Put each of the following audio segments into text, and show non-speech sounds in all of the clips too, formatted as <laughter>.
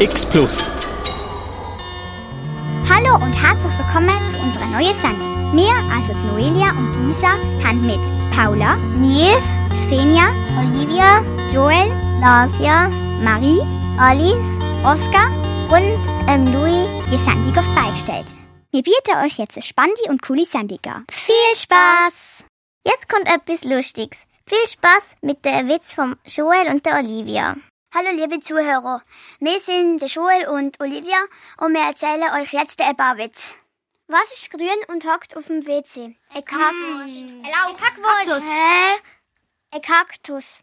X Plus. Hallo und herzlich willkommen zu unserer neuen Sendung. Wir, also Noelia und Lisa, haben mit Paula, Nils, Svenja, Olivia, Joel, Lasia, Marie, Alice, Oskar und ähm, Louis die Sendung auf beigestellt. Wir bieten euch jetzt eine spannende und coole an. Viel Spaß! Jetzt kommt etwas Lustiges. Viel Spaß mit dem Witz von Joel und der Olivia. Hallo liebe Zuhörer, wir sind der Joel und Olivia und wir erzählen euch jetzt einen Bauwitz. Was ist grün und hockt auf dem WC? Ein Kackwurst. Hm. Eine Kackwurst. Hä? Ein Kaktus.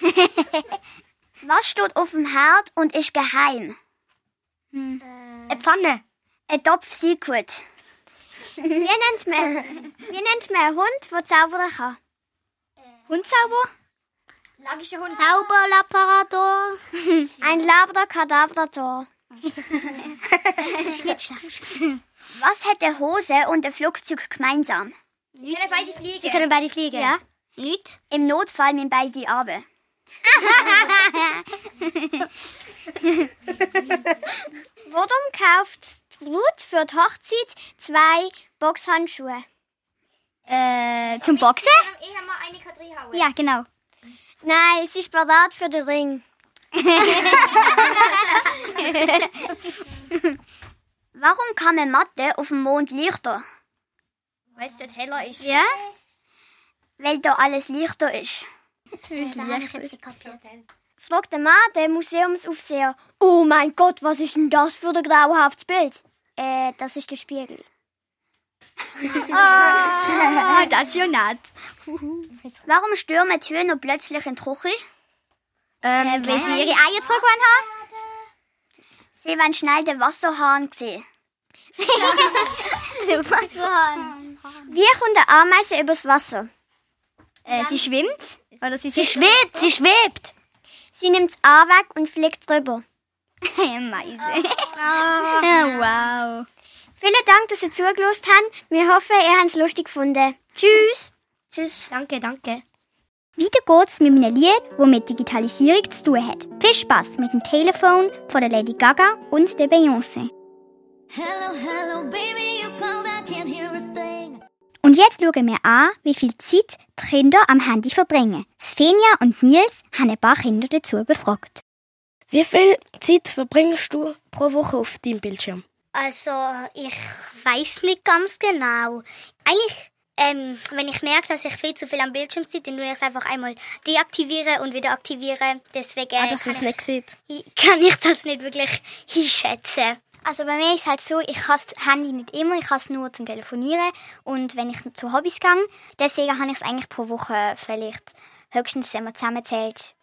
<laughs> Was steht auf dem Herd und ist geheim? Hm. Eine Pfanne. Ein Topf Secret. Wie nennt man, wie nennt man einen Hund, der zaubern kann? Hundzauber? Magischer Hund. Zauberlapparador. <laughs> Ein Labrador-Kadabrador. <laughs> Was hat eine Hose und ein Flugzeug gemeinsam? Sie können beide fliegen. Sie können beide fliegen. Ja. Nicht? Im Notfall mit beide Arme. <laughs> Warum kauft Brut für die Hochzeit zwei Boxhandschuhe? Äh, zum Boxen? Ich habe mal eine Kadri Ja, genau. Nein, es ist bereit für den Ring. <laughs> Warum kann man Mathe auf dem Mond lichter? Weil es dort heller ist. Ja? Weil da alles lichter ist. Fragt der Mann, der Museumsaufseher. Oh mein Gott, was ist denn das für ein grauenhaftes Bild? Äh, das ist der Spiegel. Ah, <laughs> das ist ja nett. Warum stürmen die Hühner plötzlich in die Küche? Ähm, weil sie ihre Eier zurückgewonnen haben? Sie wollen schnell den Wasserhahn sehen. <laughs> Wie kommt eine Ameise übers Wasser? Äh, sie schwimmt? Oder sie, Sie schwebt, sie schwebt. Sie nimmt das A weg und fliegt drüber. <laughs> Meise. wow. Vielen Dank, dass ihr zugelassen habt. Wir hoffen, ihr habt es lustig gefunden. Tschüss. Tschüss. Danke, danke. Weiter geht's mit einem Lied, das mit Digitalisierung zu tun hat. Viel Spaß mit dem Telefon von der Lady Gaga und der Beyoncé. Hello, hello, baby, you called, I can't hear a thing. Und jetzt schauen wir an, wie viel Zeit die Kinder am Handy verbringen. Svenja und Nils haben ein paar Kinder dazu befragt. Wie viel Zeit verbringst du pro Woche auf deinem Bildschirm? Also, ich weiß nicht ganz genau. Eigentlich, ähm, wenn ich merke, dass ich viel zu viel am Bildschirm sitze, dann tue ich es einfach einmal deaktivieren und wieder aktivieren. Deswegen Ah, dass kann, es nicht siehst. ich, kann ich das nicht wirklich einschätzen. Also bei mir ist es halt so, ich habe das Handy nicht immer, ich habe es nur zum Telefonieren und wenn ich zu Hobbys gehe. Deswegen habe ich es eigentlich pro Woche vielleicht höchstens, wenn man zusammenzählt,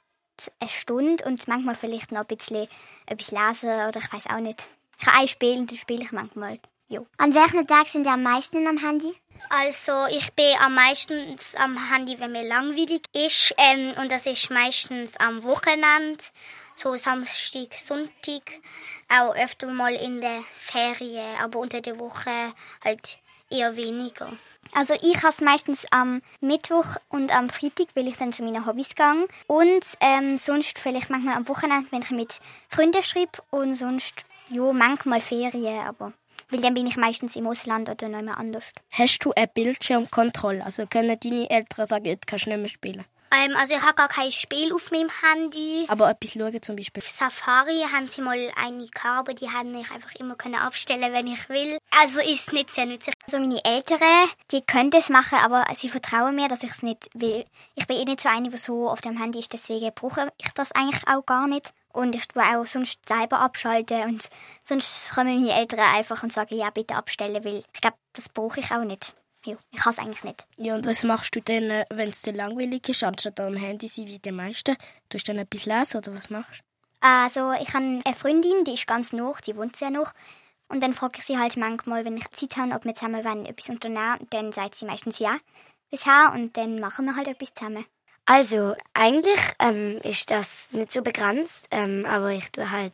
eine Stunde und manchmal vielleicht noch ein bisschen etwas lesen oder ich weiß auch nicht. Ich habe ein Spiel das spiele ich manchmal. Jo. An welchen Tagen sind ihr am meisten am Handy? Also, ich bin am meisten am Handy, wenn mir langweilig ist. Ähm, und das ist meistens am Wochenende. So Samstag, Sonntag. Auch öfter mal in der Ferien. Aber unter der Woche halt eher weniger. Also ich habe es meistens am Mittwoch und am Freitag, weil ich dann zu meinen Hobbys gehe. Und ähm, sonst vielleicht manchmal am Wochenende, wenn ich mit Freunden schreibe. Und sonst, ja, manchmal Ferien, aber... Weil dann bin ich meistens im Ausland oder noch mal anders. Hast du eine Bildschirmkontrolle? Also können deine Eltern sagen, jetzt kannst du nicht mehr spielen? Ähm, also, ich habe gar kein Spiel auf meinem Handy. Aber etwas schauen zum Beispiel. Auf Safari haben sie mal eine aber die haben ich einfach immer können abstellen, wenn ich will. Also ist nicht sehr nützlich. Also meine Eltern, die können das machen, aber sie vertrauen mir, dass ich es nicht will. Ich bin eh nicht so eine, die so auf dem Handy ist, deswegen brauche ich das eigentlich auch gar nicht. Und ich tue auch sonst selber abschalten und sonst kommen meine Eltern einfach und sagen, ja, bitte abstellen, weil ich glaube, das brauche ich auch nicht. Ja, ich kann es eigentlich nicht. Ja, und was machst du denn, äh, wenn es dir langweilig ist, anstatt am Handy sein wie die meisten? Tust du dann etwas lesen oder was machst du? Also ich habe eine Freundin, die ist ganz noch, die wohnt sehr noch. Und dann frage ich sie halt manchmal, wenn ich Zeit habe, ob wir zusammen wollen, etwas unternehmen. Und dann sagt sie meistens ja bisher und dann machen wir halt etwas zusammen. Also, eigentlich ähm, ist das nicht so begrenzt, ähm, aber ich tue halt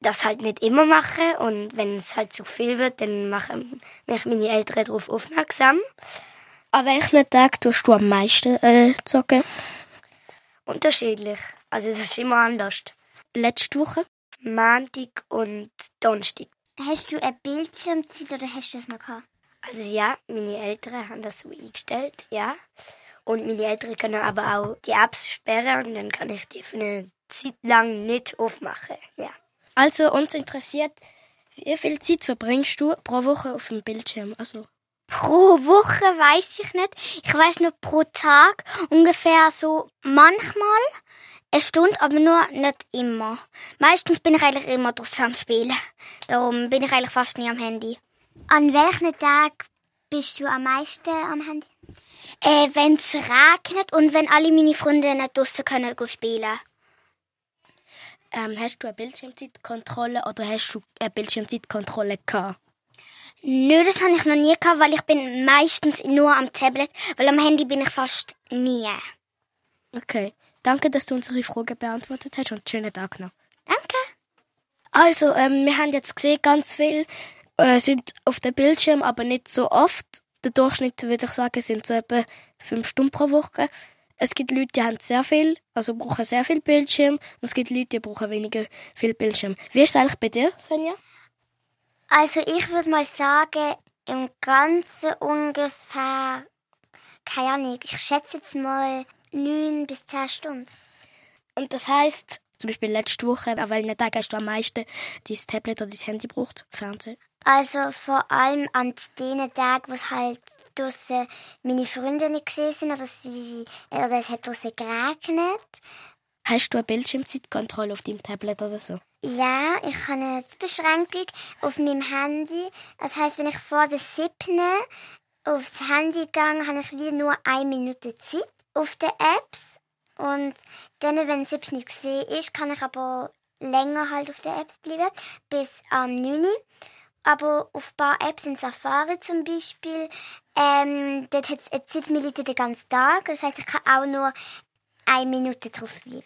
das halt nicht immer machen und wenn es halt zu viel wird, dann machen mich meine Eltern darauf aufmerksam. An welchen Tag tust du am meisten äh, zocken? Unterschiedlich. Also das ist immer anders. Letzte Woche? Montag und Donnerstag. Hast du eine Bildschirmzeit oder hast du das noch gehabt? Also ja, meine Eltern haben das so eingestellt, ja. Und meine Eltern können aber auch die Apps sperren und dann kann ich die für eine Zeit lang nicht aufmachen, ja. Also uns interessiert, wie viel Zeit verbringst du pro Woche auf dem Bildschirm? Also Pro Woche weiß ich nicht. Ich weiß nur pro Tag ungefähr so manchmal eine Stunde, aber nur nicht immer. Meistens bin ich eigentlich immer draussen am Spielen. Darum bin ich eigentlich fast nie am Handy. An welchen Tag bist du am meisten am Handy? Äh, wenn es regnet und wenn alle meine Freunde nicht draussen können spielen. ähm, hast du eine Bildschirmzeitkontrolle oder hast du eine Bildschirmzeitkontrolle gehabt? Nö, das habe ich noch nie gehabt, weil ich bin meistens nur am Tablet, weil am Handy bin ich fast nie. Okay. Danke, dass du unsere Frage beantwortet hast und schönen Tag noch. Danke. Also, ähm, wir haben jetzt gesehen, ganz viel äh, sind auf dem Bildschirm, aber nicht so oft. Der Durchschnitt, würde ich sagen, sind so etwa fünf Stunden pro Woche. Es gibt Leute, die haben sehr viel, also brauchen sehr viel Bildschirm. Und es gibt Leute, die brauchen weniger viel Bildschirm. Wie ist es eigentlich bei dir, Svenja? Also ich würde mal sagen, im Ganzen ungefähr, keine Ahnung, ich schätze jetzt mal neun bis zehn Stunden. Und das heißt, zum Beispiel letzte Woche, an welchen Tag hast du am meisten dein Tablet oder dein Handy braucht? Fernsehen? Also vor allem an den Tagen, wo es halt draussen meine Freunde nicht gesehen sind oder, sie, oder es hat draussen geregnet. Hast du eine Bildschirmzeitkontrolle auf deinem Tablet oder so? Ja, ich habe eine Beschränkung auf meinem Handy. Das heißt, wenn ich vor der siebten aufs Handy gehe, habe ich wie nur eine Minute Zeit auf den Apps. Und dann, wenn siebten nicht gesehen ist, kann ich aber länger halt auf den Apps bleiben, bis am 9. Aber auf ein paar Apps in Safari zum Beispiel, ähm, dort hat es eine Zeitminute den ganzen Tag. Das heißt, ich kann auch nur eine Minute drauf bleiben.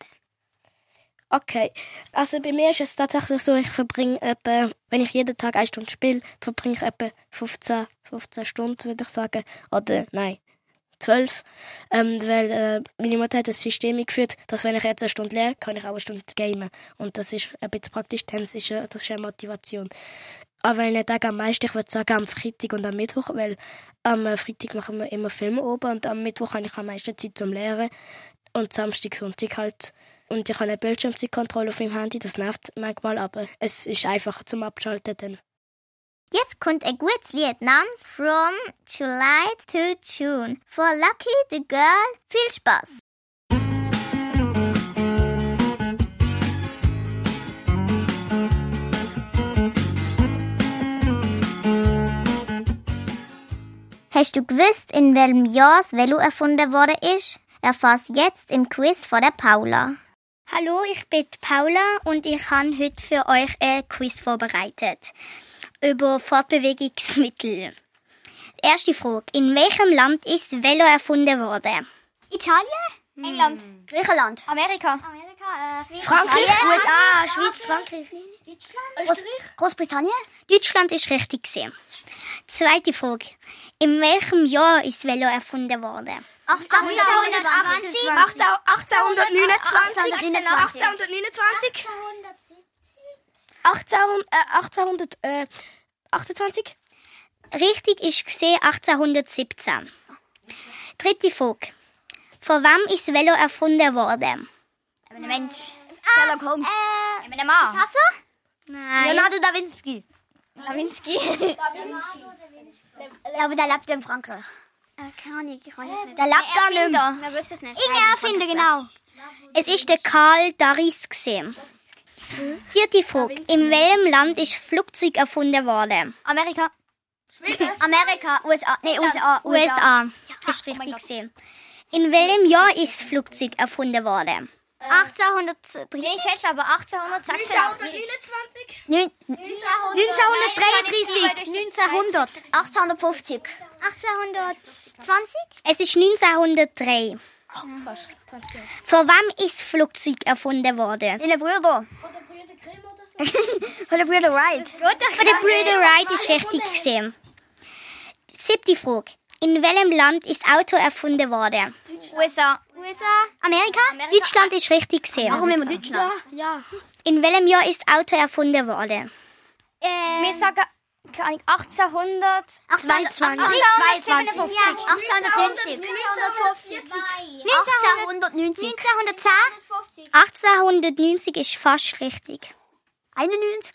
Okay, also bei mir ist es tatsächlich so, ich verbringe etwa, wenn ich jeden Tag eine Stunde spiele, verbringe ich etwa 15, 15 Stunden, würde ich sagen. Oder nein, 12. Ähm, weil äh, meine Mutter hat ein System eingeführt, dass wenn ich jetzt eine Stunde lerne, kann ich auch eine Stunde gamen. Und das ist ein bisschen praktisch, dann ist, äh, das ist eine Motivation. Aber wenn ich Tag am meisten, ich würde sagen am Freitag und am Mittwoch, weil am äh, Freitag machen wir immer Filme oben und am Mittwoch habe ich am meisten Zeit zum Lehren und Samstag, Sonntag halt. Und ich habe eine Bildschirmzeitkontrolle auf meinem Handy, das nervt manchmal, aber es ist einfacher zum Abschalten dann. Jetzt kommt ein gutes Lied namens From July to June. For Lucky the Girl. Viel Spaß! Hast du gewusst, in welchem Jahr das Velo erfunden worden ist? Erfahr's jetzt im Quiz von der Paula. Hallo, ich bin Paula und ich habe heute für euch ein Quiz vorbereitet über Fortbewegungsmittel. Erste Frage. In welchem Land ist das Velo erfunden worden? Italien? England? Griechenland. Amerika? Amerika, äh, Frankreich? USA, Schweiz, Frankreich. Groß Großbritannien. Deutschland ist richtig gesehen. Zweite Frage. In welchem Jahr ist Velo erfunden worden? 1820? 1829, 1829, 1800, äh, 1828, Richtig ist gesehen 1817. Dritte Frage. Von wem ist Velo erfunden worden? Ein Mensch. Sherlock Holmes. Äh, Ein Mann. Nein. Leonardo da Vinci. Da Vinci. Aber der lebt in Frankreich. Keine Ahnung, ich kann nicht. Der lebt da nicht mehr. Es nicht. Inge erfinden, genau. Es ist der Karl Daris gesehen. Vierte Frage. In welchem Land ist Flugzeug erfunden worden? Amerika. <laughs> Amerika, USA. Nee, USA. USA. Ist richtig gesehen. In welchem Jahr ist Flugzeug erfunden worden? 1830. Ich schätze aber 1886. 1933. 1900. 1850. 1820? Es ist 1903. Von wem ist das Flugzeug erfunden worden? Meine Brüder. <laughs> Von der Brüder Wright. Von der Brüder Wright ist richtig gesehen. Siebte Frage. In welchem Land ist das Auto erfunden worden? USA. USA. Amerika? Amerika. Deutschland ist richtig gesehen. Warum immer Deutschland? Ja. In welchem Jahr ist das Auto erfunden worden? Ähm, Wir sagen, keine Ahnung, 1800. 1822. 1857. 1890. 1890. 1910. 1890 ist fast richtig. 91.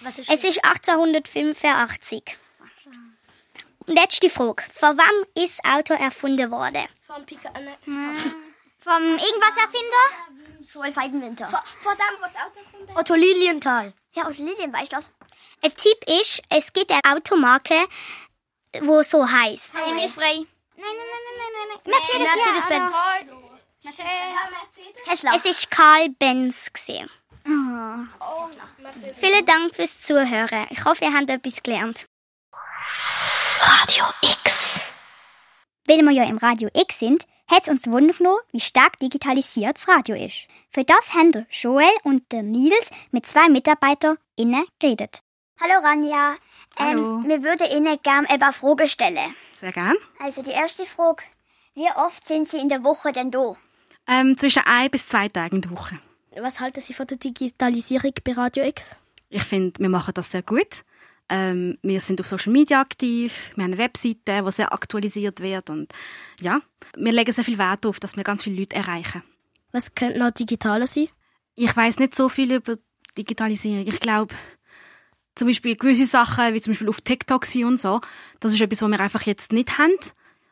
Was ist Es ist 1885. Letzte Frage. Von wem ist das Auto erfunden worden? Vom Pika, äh, Vom irgendwas Erfinder? Joel Feigenwinter. Vor dem, was auch gefunden Otto Lilienthal. Ja, Otto Lilien, weißt du das? Ein Tipp ist, es gibt eine Automarke, wo so heißt. Emil Frey. Nein, nein, nein, nein, nein, nein. Mercedes-Benz. Tesla. Es ist Karl Benz. Gewesen. Vielen Dank fürs Zuhören. Ich hoffe, ihr habt etwas gelernt. Radio X. Weil wir ja im Radio X sind, hat es uns wundern genommen, wie stark digitalisiert das Radio ist. Für das haben der Joel und der Nils mit zwei MitarbeiterInnen geredet. Hallo Ranja, Hallo. Ähm, wir würden Ihnen gerne ein paar Fragen stellen. Sehr gern. Also die erste Frage, wie oft sind Sie in der Woche denn da? Ähm, zwischen ein bis zwei Tagen in der Woche. Was halten Sie von der Digitalisierung bei Radio X? Ich finde, wir machen das sehr gut. Ähm, wir sind auf Social Media aktiv, wir haben eine Webseite, die sehr aktualisiert wird und ja, wir legen sehr viel Wert darauf, dass wir ganz viele Leute erreichen. Was könnte noch digitaler sein? Ich weiß nicht so viel über Digitalisierung. Ich glaube, zum Beispiel gewisse Sachen, wie zum Beispiel auf TikTok sein und so, das ist etwas, was wir einfach jetzt nicht haben.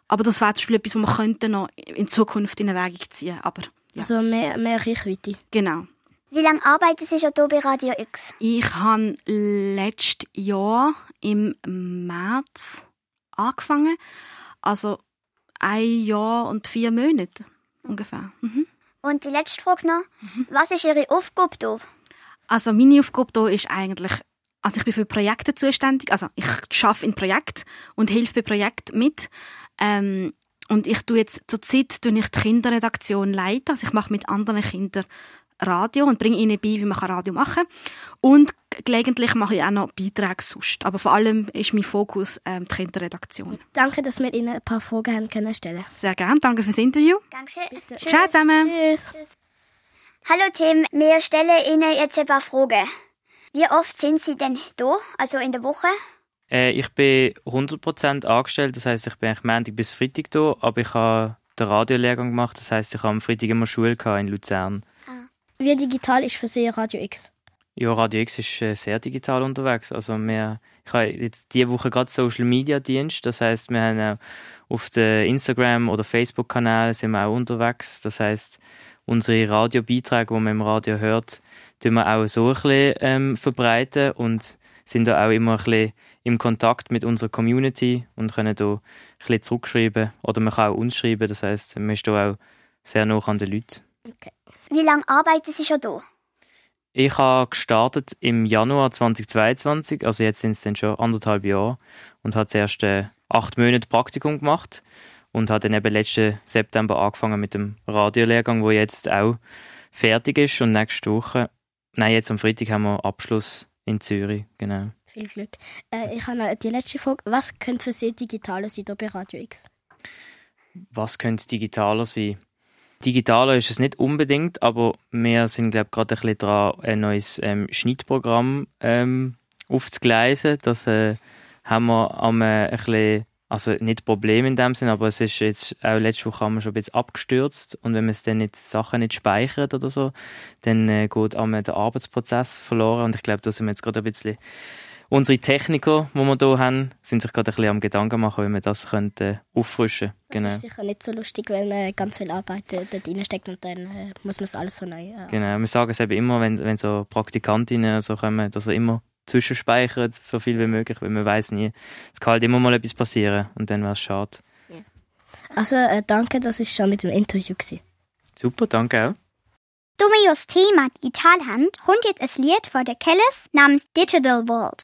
Aber das wäre zum Beispiel etwas, was wir könnten noch in Zukunft in Erwägung ziehen. Aber ja, Also mehr, mehr Reichweite. genau. Wie lange arbeiten Sie schon hier bei Radio X? Ich habe letztes Jahr im März angefangen. Also ein Jahr und vier Monate ungefähr. Mhm. Und die letzte Frage noch, was ist Ihre Aufgabe hier? Also meine Aufgabe hier ist eigentlich, also ich bin für Projekte zuständig. Also ich arbeite in Projekt und helfe bei Projekten mit. Ähm, und ich tue jetzt zur Zeit tue ich die Kinderredaktion leiten. Also ich mache mit anderen Kindern Radio und bringe ihnen bei, wie man Radio machen kann. Und gelegentlich mache ich auch noch Beiträge sonst. Aber vor allem ist mein Fokus ähm, die Kinderredaktion. Danke, dass wir Ihnen ein paar Fragen haben können stellen. Sehr gerne. Danke fürs Interview. Dankeschön. Ciao zusammen. Tschüss. Hallo Tim, wir stellen Ihnen jetzt ein paar Fragen. Wie oft sind Sie denn da, also in der Woche? Äh, ich bin 100% angestellt, das heißt, ich bin eigentlich Montag bis Freitag da, aber ich habe den Radiolehrgang gemacht, das heißt, ich habe am Freitag immer Schule in Luzern. Wie digital ist für Sie Radio X? Ja, Radio X ist äh, sehr digital unterwegs. Also wir, ich habe jetzt diese Woche gerade Social Media Dienst, das heißt, wir haben auch auf den Instagram oder Facebook Kanälen sind wir auch unterwegs. Das heißt, unsere Radiobeiträge, die man im Radio hört, tun wir auch so ein bisschen ähm, verbreiten und sind da auch immer ein bisschen im Kontakt mit unserer Community und können da ein bisschen zurückschreiben oder man kann auch uns schreiben. Das heißt, man ist da auch sehr nah an den Leuten. Wie lange arbeiten Sie schon da? Ich habe gestartet im Januar 2022, also jetzt sind es dann schon anderthalb Jahre und habe zuerst äh, acht Monate Praktikum gemacht und habe dann eben letzten September angefangen mit dem Radiolehrgang, wo jetzt auch fertig ist und nächste Woche, nein, jetzt am Freitag haben wir Abschluss in Zürich, genau. Viel Glück. Äh, ich habe noch die letzte Frage. Was könnte für Sie digitaler sein hier bei Radio X? Was könnte digitaler sein? Digitaler ist es nicht unbedingt, aber wir sind, glaube gerade ein bisschen dran, ein neues ähm, Schnittprogramm ähm, aufzugleisen. Das äh, haben wir am, äh, ein bisschen, also nicht Problem in dem Sinn, aber es ist jetzt auch letzte Woche haben wir schon ein bisschen abgestürzt und wenn man es dann nicht Sachen nicht speichert oder so, dann äh, geht am der Arbeitsprozess verloren und ich glaube, da sind wir jetzt gerade ein bisschen unsere Techniker, die wir hier haben, sind sich gerade ein bisschen am Gedanken machen, wie wir das könnte äh, auffrischen Das Genau. ist sicher nicht so lustig, weil man ganz viel Arbeit äh, dort reinsteckt und dann äh, muss man es alles so neu. Äh, Genau, wir sagen es eben immer, wenn, wenn so Praktikantinnen so kommen, dass er immer zwischenspeichert, so viel wie möglich, weil man weiß nie, es kann halt immer mal etwas passieren und dann wäre es schade. Also äh, danke, das ist schon mit dem Interview. Gewesen. Super, danke auch. Das Thema digital haben, kommt jetzt ein Lied von der Kellis namens Digital World.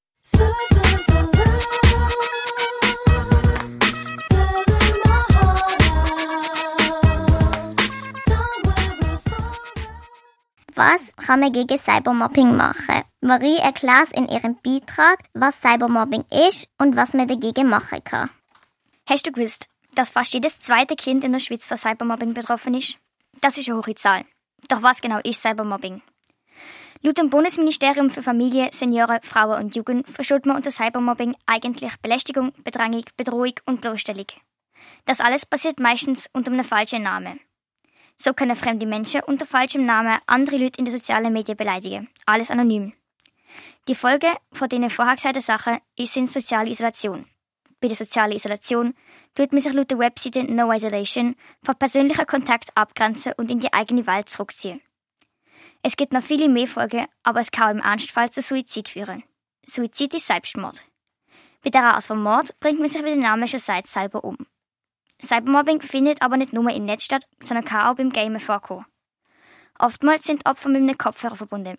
Was kann man gegen Cybermobbing machen? Marie erklärt in ihrem Beitrag, was Cybermobbing ist und was man dagegen machen kann. Hast du gewusst, dass fast jedes zweite Kind in der Schweiz von Cybermobbing betroffen ist? Das ist eine hohe Zahl. Doch was genau ist Cybermobbing? Laut dem Bundesministerium für Familie, Senioren, Frauen und Jugend verschuldet man unter Cybermobbing eigentlich Belästigung, Bedrängung, Bedrohung und Bloßstellung. Das alles passiert meistens unter einem falschen Namen. So können fremde Menschen unter falschem Namen andere Leute in den sozialen Medien beleidigen. Alles anonym. Die Folge von den vorher Sachen ist in soziale Isolation. Bei der sozialen Isolation tut man sich laut der Webseite No Isolation von persönlichen Kontakt abgrenzen und in die eigene Welt zurückziehen. Es gibt noch viele mehr Folgen, aber es kann im Ernstfall zu Suizid führen. Suizid ist Selbstmord. Bei dieser Art von Mord bringt man sich, Name schon sagt, selber um. Cybermobbing findet aber nicht nur im Netz statt, sondern kann auch beim Gamen vorkommen. Oftmals sind Opfer mit einem Kopfhörer verbunden.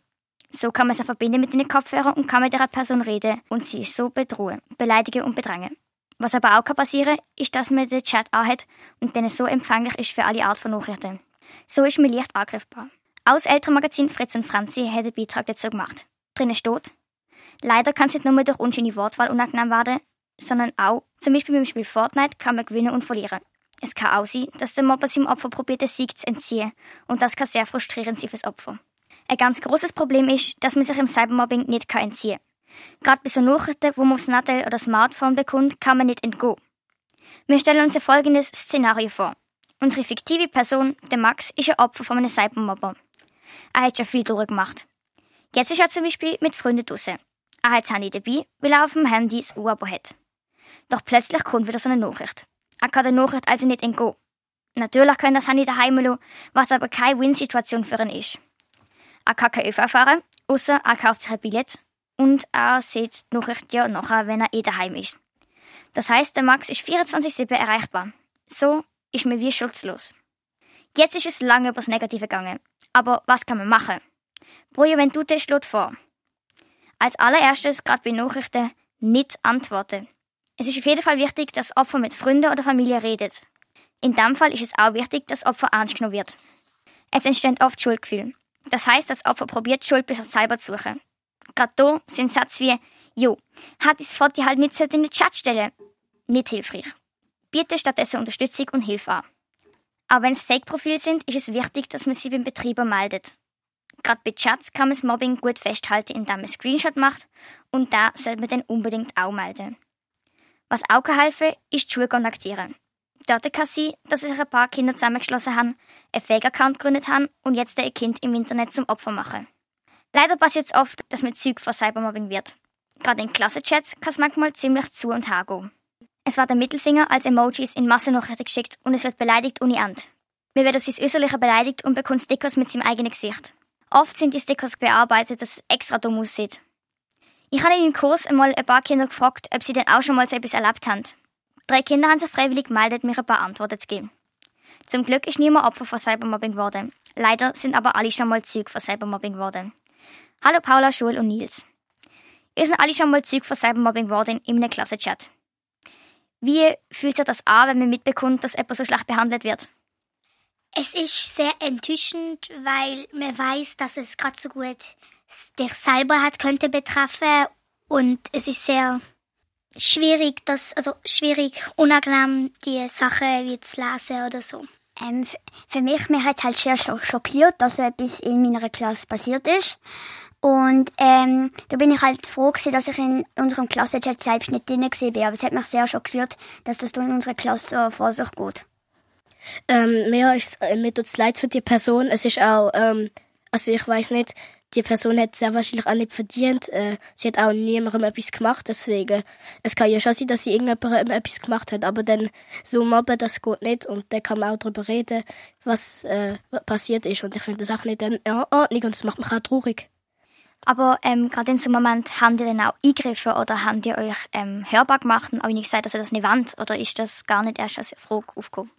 So kann man sich verbinden mit den Kopfhörern und kann mit der Person reden und sie so bedrohen, beleidigen und bedrängen. Was aber auch kann passieren, ist, dass man den Chat anhat und dann so empfänglich ist für alle Art von Nachrichten. So ist man leicht angreifbar. Das Elternmagazin Fritz und Franzi hat einen Beitrag dazu gemacht. Drinnen steht, leider kann es nicht nur durch unschöne Wortwahl unangenehm werden, sondern auch, zum Beispiel beim Spiel Fortnite, kann man gewinnen und verlieren. Es kann auch sein, dass der Mobber seinem Opfer probiert, den Sieg zu entziehen und das kann sehr frustrierend sein fürs Opfer. Ein ganz großes Problem ist, dass man sich im Cybermobbing nicht entziehen kann. Gerade bei so Nachrichten, wo man aufs Nadel oder Smartphone bekommt, kann man nicht entgehen. Wir stellen uns ein folgendes Szenario vor. Unsere fiktive Person, der Max, ist ein Opfer von einem Cybermobber. Er hat schon viel durchgemacht. Jetzt ist er zum Beispiel mit Freunden draußen. Er hat das Handy dabei, weil er auf dem Handy das Uhr hat. Doch plötzlich kommt wieder so eine Nachricht. Er kann der Nachricht also nicht entgehen. Natürlich kann das Handy daheim lassen, was aber keine Win-Situation für ihn ist. Er kann kein ÖV fahren, außer er kauft sich ein Billett und er sieht die Nachricht ja nachher, wenn er eh daheim ist. Das heißt, der Max ist 24-7 erreichbar. So ist man wie schutzlos. Jetzt ist es lange über das Negative gegangen. Aber was kann man machen? Pro Juventute schlägt vor. Als allererstes, gerade bei Nachrichten, nicht antworten. Es ist auf jeden Fall wichtig, dass Opfer mit Freunden oder Familie redet. In dem Fall ist es auch wichtig, dass Opfer ernst genommen wird. Es entsteht oft Schuldgefühl. Das heißt, das Opfer probiert Schuld bis auf selber zu suchen. Gerade da sind Sätze wie, jo, hat das Foto halt nicht in den Chat stellen. Nicht hilfreich. Biete stattdessen Unterstützung und Hilfe an. Auch wenn es Fake-Profile sind, ist es wichtig, dass man sie beim Betreiber meldet. Gerade bei Chats kann man das Mobbing gut festhalten, indem man Screenshot macht und da sollte man dann unbedingt auch melden. Was auch kann helfen, ist die Schule kontaktieren. Dort kann sein, dass sich ein paar Kinder zusammengeschlossen haben, einen Fake-Account gegründet haben und jetzt ein Kind im Internet zum Opfer machen. Leider passiert es oft, dass man Zeug vor Cybermobbing wird. Gerade in Klassenchats kann es manchmal ziemlich zu und her gehen. Es wird der Mittelfinger als Emojis in Massennachrichten geschickt und es wird beleidigt ohne End. Man wird auf sein Äußerliche beleidigt und bekommt Stickers mit seinem eigenen Gesicht. Oft sind die Stickers bearbeitet, dass es extra dumm aussieht. Ich habe in meinem Kurs einmal ein paar Kinder gefragt, ob sie denn auch schon mal so etwas erlebt haben. Drei Kinder haben sich freiwillig gemeldet, mir ein paar Antworten zu geben. Zum Glück ist niemand Opfer von Cybermobbing geworden. Leider sind aber alle schon mal Zeuge von Cybermobbing geworden. Hallo Paula, Schul und Nils. Ihr seid alle schon mal Zeuge von Cybermobbing geworden in einem Klassenchat. Wie fühlt sich das an, wenn man mitbekommt, dass jemand so schlecht behandelt wird? Es ist sehr enttäuschend, weil man weiß, dass es gerade so gut dich selber hat könnte betreffen und es ist sehr schwierig, das also schwierig, unangenehm die Sache wie zu lesen oder so. Ähm, für mich, mir hat es halt sehr schockiert, dass etwas in meiner Klasse passiert ist. Und ähm, da bin ich halt froh gewesen, dass ich in unserem Klassenchat selbst nicht drin war. Aber es hat mich sehr schockiert, dass das in unserer Klasse vor sich geht. Ähm, mir ist äh, mir tut's leid für die Person. Es ist auch, ähm, also ich weiß nicht, die Person hat sehr wahrscheinlich auch nicht verdient. Äh, sie hat auch niemandem etwas gemacht, deswegen. Es kann ja schon sein, dass sie irgendjemandem etwas gemacht hat, aber dann so mobben, das geht nicht und dann kann man auch darüber reden, was äh, passiert ist und ich finde das auch nicht in Ordnung und das macht mich auch traurig. Aber ähm, gerade in einem Moment haben die dann auch eingegriffen oder haben die euch ähm, hörbar gemacht und auch nicht gesagt, dass ihr das nicht wollt? Oder ist das gar nicht erst als Frage aufgekommen?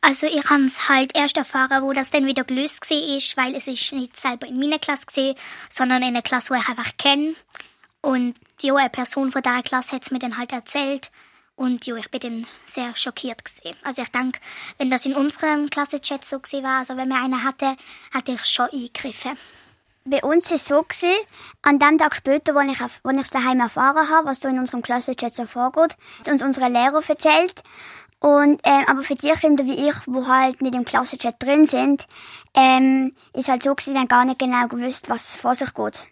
Also ich habe es halt erst erfahren, wo das dann wieder gelöst war, weil es ist nicht selber in meiner Klasse war, sondern in einer Klasse, die ich einfach kenne. Und ja, eine Person von dieser Klasse hat es mir dann halt erzählt. Und ja, ich bin dann sehr schockiert gesehen. Also ich denke, wenn das in unserem Klassenchat so war, also wenn man einen hatte, hätte ich schon eingegriffen. Bei uns war es so, gewesen, an dem Tag später, als ich, es daheim erfahren habe, was da in unserem Klassenchat so vorgeht, hat uns unsere Lehrer erzählt. Und, ähm, aber für die Kinder wie ich, wo halt nicht im Klassenchat drin sind, ähm, ist halt so, sie dann gar nicht genau gewusst, was vor sich geht.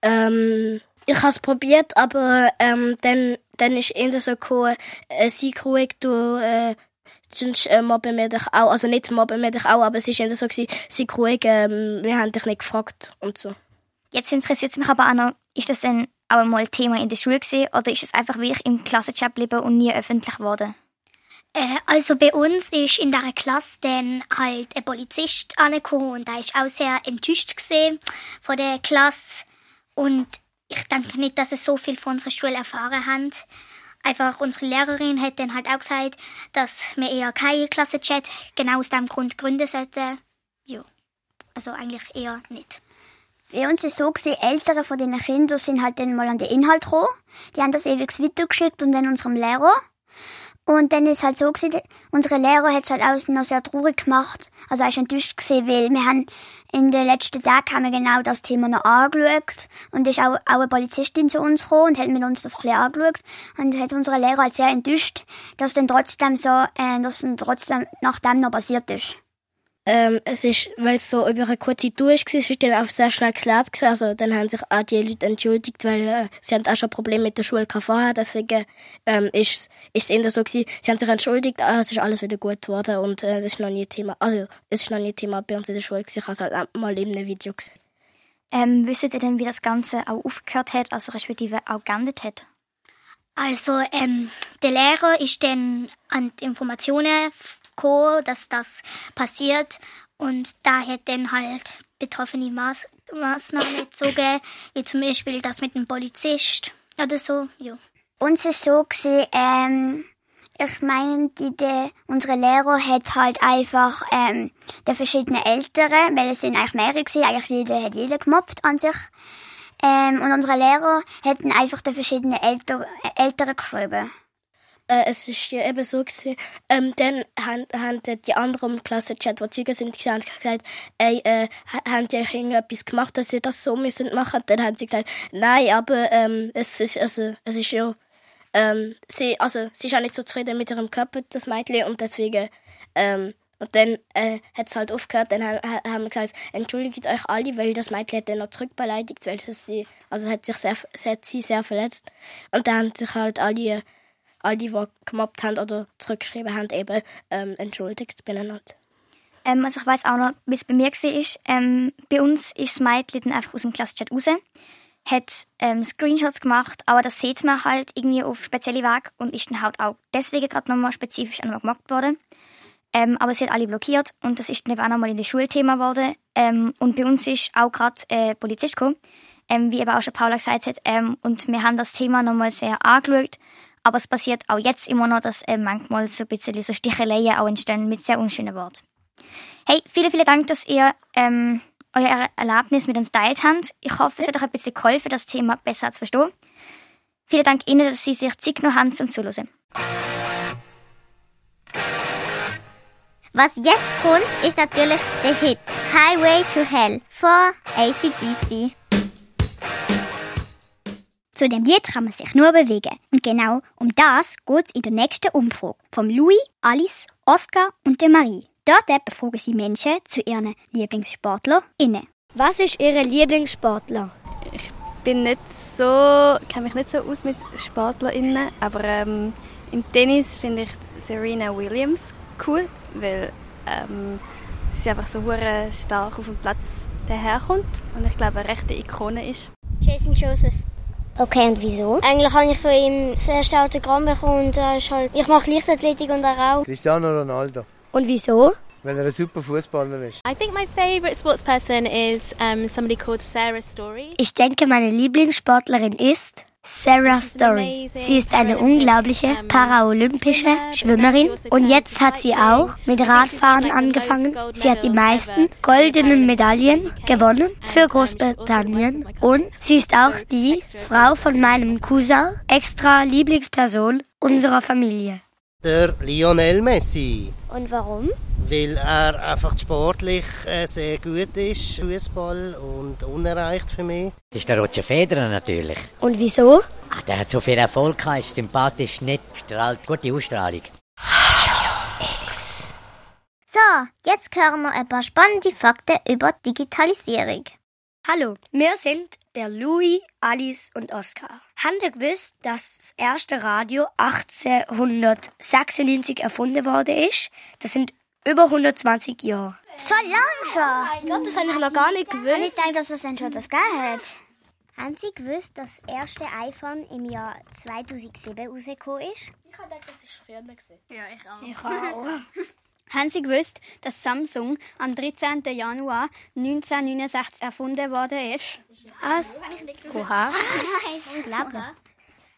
Ähm, ich habe es probiert, aber ähm, dann, dann ist eher so gekommen, äh, sei ruhig, du, äh, sonst äh, mobben wir dich auch. Also nicht mobben wir dich auch, aber es ist eher so gewesen, sei ruhig, ähm, wir haben dich nicht gefragt und so. Jetzt interessiert es mich aber auch noch, ist das denn auch mal Thema in der Schule gewesen, oder ist es einfach wirklich im Klassenchat geblieben und nie öffentlich geworden? Äh, also bei uns ist in der Klasse dann halt ein Polizist angekommen und da ist auch sehr enttäuscht gesehen von der Klasse und ich denke nicht, dass es so viel von unserer Schule erfahren haben. Einfach unsere Lehrerin hat dann halt auch gesagt, dass wir eher keine Klassenchat genau aus dem Grund gründen sollten. Ja, also eigentlich eher nicht. Bei uns ist so gewesen, Ältere von den Kindern sind halt dann mal an den Inhalt gekommen. Die haben das ewig weitergeschickt und dann unserem Lehrer. Und dann ist halt so gewesen, unsere Lehrer hat es halt auch noch sehr traurig gemacht. Also er ist enttäuscht gesehen, weil wir haben in den letzten Tagen haben wir genau das Thema noch angeschaut. Und ist auch, auch eine Polizistin zu uns gekommen und hat mit uns das ein bisschen angeschaut. Und hat unsere Lehrer halt sehr enttäuscht, dass dann trotzdem so, äh, dass dann trotzdem nach dem noch passiert ist. Ähm, es ist, weil es so über eine kurze Tour war, ist dann auch sehr schnell geklärt gewesen. Also, dann haben sich auch die Leute entschuldigt, weil äh, sie haben auch schon Probleme mit der Schule vorher. Deswegen ähm, ist, es eher so gewesen, sie haben sich entschuldigt, aber es ist alles wieder gut geworden und äh, es ist noch nie Thema, also es ist noch nie Thema bei uns in der Schule gewesen. Ich habe es halt mal in einem Video gesehen. Ähm, wisst ihr denn, wie das Ganze auch aufgehört hat, also respektive auch geendet hat? Also, ähm, der Lehrer ist dann an die Informationen gekommen, dass das passiert und da dann halt betroffene Maß Maßnahmen gezogen, wie zum Beispiel das mit dem Polizist oder so, ja. Uns ist so gewesen, ähm, ich meine, die, die, unsere Lehrer hat halt einfach ähm, die verschiedenen Älteren, weil es sind eigentlich mehrere gewesen, eigentlich jeder hat jeder gemobbt an sich. Ähm, und unsere Lehrer hätten einfach die verschiedenen Älter, Älteren geschrieben äh, es ist ja eben so gewesen, ähm, dann haben, haben die anderen im Klassenchat, die Zeugen sind, gesagt, ey, äh, haben die irgendetwas gemacht, dass sie das so müssen machen? Dann haben sie gesagt, nein, aber ähm, es ist, also, es ist ja, ähm, sie, also, sie ist auch nicht so zufrieden mit ihrem Körper, das Mädchen, und deswegen, ähm, und dann äh, hat es halt aufgehört, dann ha, haben wir gesagt, entschuldigt euch alle, weil das Mädchen hat dann noch zurückbeleidigt, weil sie, also hat sich sehr, hat sie sehr verletzt. Und dann haben sich halt alle all die, die gemobbt haben oder zurückgeschrieben haben, eben ähm, entschuldigt beieinander. Ähm, also ich weiß auch noch, wie es bei mir war. Ähm, bei uns ist das Mädchen dann einfach aus dem Klassenchat raus, hat ähm, Screenshots gemacht, aber das sieht man halt irgendwie auf spezielle Wege und ist dann halt auch deswegen gerade nochmal spezifisch einmal gemobbt worden. Ähm, aber sie hat alle blockiert und das ist dann eben auch nochmal in der Schulthema geworden. Ähm, und bei uns ist auch gerade äh, Polizist gekommen, ähm, wie eben auch schon Paula gesagt hat. Ähm, und wir haben das Thema nochmal sehr angeschaut aber es passiert auch jetzt immer noch, dass äh, manchmal so ein bisschen so Sticheleien auch entstehen mit sehr unschönen Worten. Hey, vielen, vielen Dank, dass ihr ähm, euer Erlebnis mit uns teilt habt. Ich hoffe, es hat euch ein bisschen geholfen, das Thema besser zu verstehen. Vielen Dank Ihnen, dass Sie sich Zeit genommen haben zum Zuhören. Was jetzt kommt, ist natürlich der Hit Highway to Hell von ACDC. Zu dem Lied kann man sich nur bewegen. Und genau um das geht es in der nächsten Umfrage von Louis, Alice, Oscar und der Marie. Dort befragen sie Menschen zu ihren LieblingssportlerInnen. Was ist Ihre Lieblingssportler? Ich bin nicht so, kenne mich nicht so aus mit SportlerInnen, aber ähm, im Tennis finde ich Serena Williams cool, weil ähm, sie einfach so stark auf dem Platz daherkommt und ich glaube eine rechte Ikone ist. Jason Joseph. Okay, und wieso? Eigentlich habe ich von ihm das erste Autogramm bekommen und er ist halt, ich mache Leichtathletik und er auch. Cristiano Ronaldo. Und wieso? Weil er ein super Fußballer ist. I think my favorite sportsperson is um, somebody called Sarah Story. Ich denke, meine Lieblingssportlerin ist Sarah Story. Sie ist eine unglaubliche paraolympische Schwimmerin und jetzt hat sie auch mit Radfahren angefangen. Sie hat die meisten goldenen Medaillen gewonnen für Großbritannien und sie ist auch die Frau von meinem Cousin, extra Lieblingsperson unserer Familie. Der Lionel Messi. Und warum? Weil er einfach sportlich äh, sehr gut ist, Fußball und unerreicht für mich. Das ist der Roger Federer natürlich. Und wieso? Ach, der hat so viel Erfolg gehabt, ist sympathisch, nett, strahlt gute Ausstrahlung. So, jetzt hören wir ein paar spannende Fakten über Digitalisierung. Hallo, wir sind der Louis, Alice und Oskar. Haben ihr gewusst, dass das erste Radio 1896 erfunden worden ist? Das sind über 120 Jahre. So lang schon? Oh mein Gott, das habe ich noch gar nicht gewusst. Ich denke, dass es dann schon das gegeben hat. Haben Sie gewusst, dass das erste iPhone im Jahr 2007 rausgekommen ist? Ich habe gedacht, das war früher. Gewesen. Ja, ich auch. Ich auch. <laughs> Haben Sie gewusst, dass Samsung am 13. Januar 1969 erfunden worden ist? Was? Oha. <laughs> Unglaublich.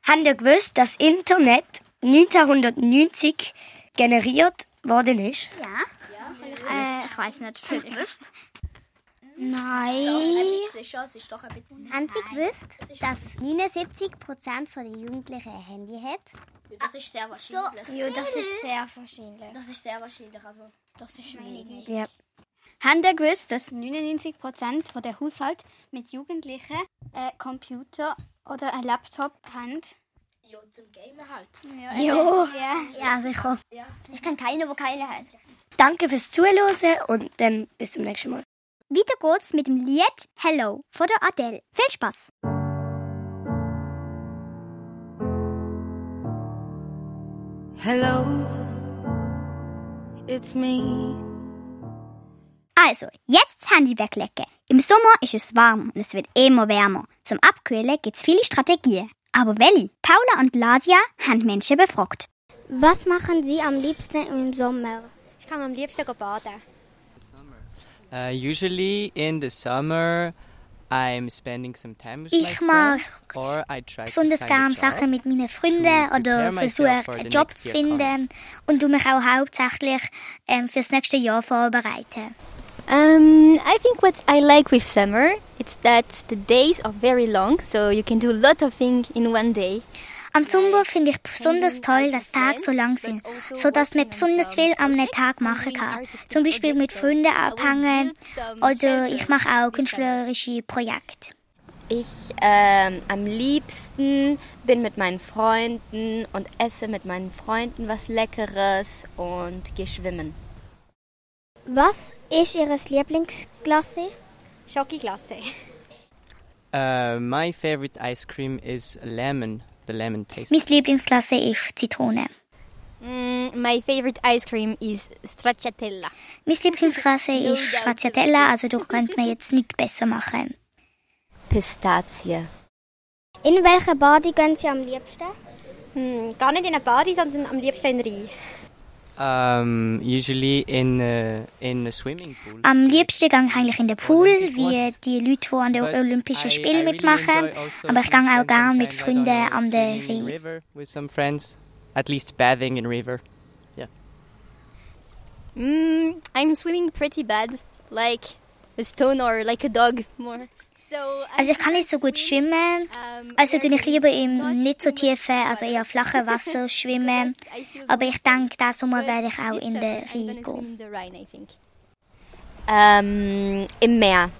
Haben ihr gewusst, dass Internet 1990 generiert worden ist? Ja. Äh, ich weiß nicht. <laughs> Nein. Haben Sie gewusst, dass 79% der Jugendlichen ein Handy hat? Das ist sehr wahrscheinlich. Ja, das ist sehr wahrscheinlich. Das ist sehr wahrscheinlich. Also, das ist wenig. Ja. Haben ihr gewusst, dass 99% der Haushalte mit Jugendlichen einen Computer oder einen Laptop haben? Ja, zum Gamen halt. Jo. Ja, sicher. Ich kann keine, wo keine hat. Danke fürs Zuhören und dann bis zum nächsten Mal. Weiter geht's mit dem Lied Hello von der Adele. Viel Spaß! Hello, it's me. Also, jetzt Handy weglegen. Im Sommer ist es warm und es wird immer wärmer. Zum Abkühlen gibt's viele Strategien. Aber welche? Paula und Lasia haben Menschen befragt. Was machen Sie am liebsten im Sommer? Ich kann am liebsten baden. Uh, usually in the summer, I'm spending some time with my Ich mag friends, or I try besonders to find gern a job. Sachen mit meinen Freunden to oder prepare myself versuche einen Job zu finden und du mich auch hauptsächlich ähm, fürs nächste Jahr vorbereiten. Um, I think what I like with summer it's that the days are very long, so you can do a lot of things in one day. Am Sommer finde ich besonders toll, dass Tage so lang sind, so dass man besonders viel am einem Tag machen kann. Zum Beispiel mit Freunden abhängen oder ich mache auch künstlerische Projekte. Ich ähm, am liebsten bin mit meinen Freunden und esse mit meinen Freunden was Leckeres und gehe schwimmen. Was ist Ihre Lieblingsklasse? Schokoglasse. Uh, my favorite ice cream is lemon. The lemon taste. Meine Lieblingsklasse ist Zitrone. Mm, my favorite ice cream is stracciatella. Meine Lieblingsklasse ist Stracciatella, also da könnte man jetzt nichts besser machen. Pistazie. In welche Bade gehen Sie am liebsten? Hm, gar nicht in eine Bade, sondern am liebsten in Rhein. Um, usually in uh, in a swimming pool. Am liebsten gehe ich eigentlich in den Pool, wie die Leute, die an den Olympischen Spielen mitmachen. Aber ich gehe auch gerne mit Freunden an den Rhein. river with some friends. At least bathing in river. Yeah. Mm, I'm swimming pretty bad, like a stone or like a dog more. So Also ich kann nicht so gut schwimmen, also tue ich lieber im nicht so tiefen, also eher flachen Wasser <laughs> schwimmen. Aber ich denke, diesen Sommer werde ich auch in den Rhein gehen. Ähm, Im Meer.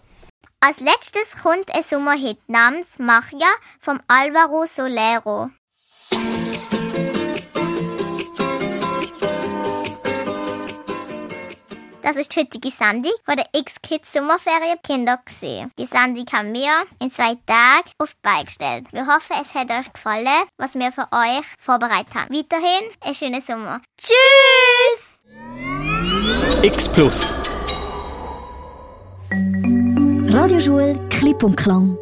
Als letztes kommt ein Sommerhit namens Magia vom Alvaro Solero. Das ist die heutige Sendung von der X-Kids Sommerferien Kinder gesehen. Die Sendung haben wir in zwei Tagen auf die Beine gestellt. Wir hoffen, es hat euch gefallen, was wir für euch vorbereitet haben. Weiterhin einen schönen Sommer. Tschüss! X Plus. Radioschule Klipp und Klang.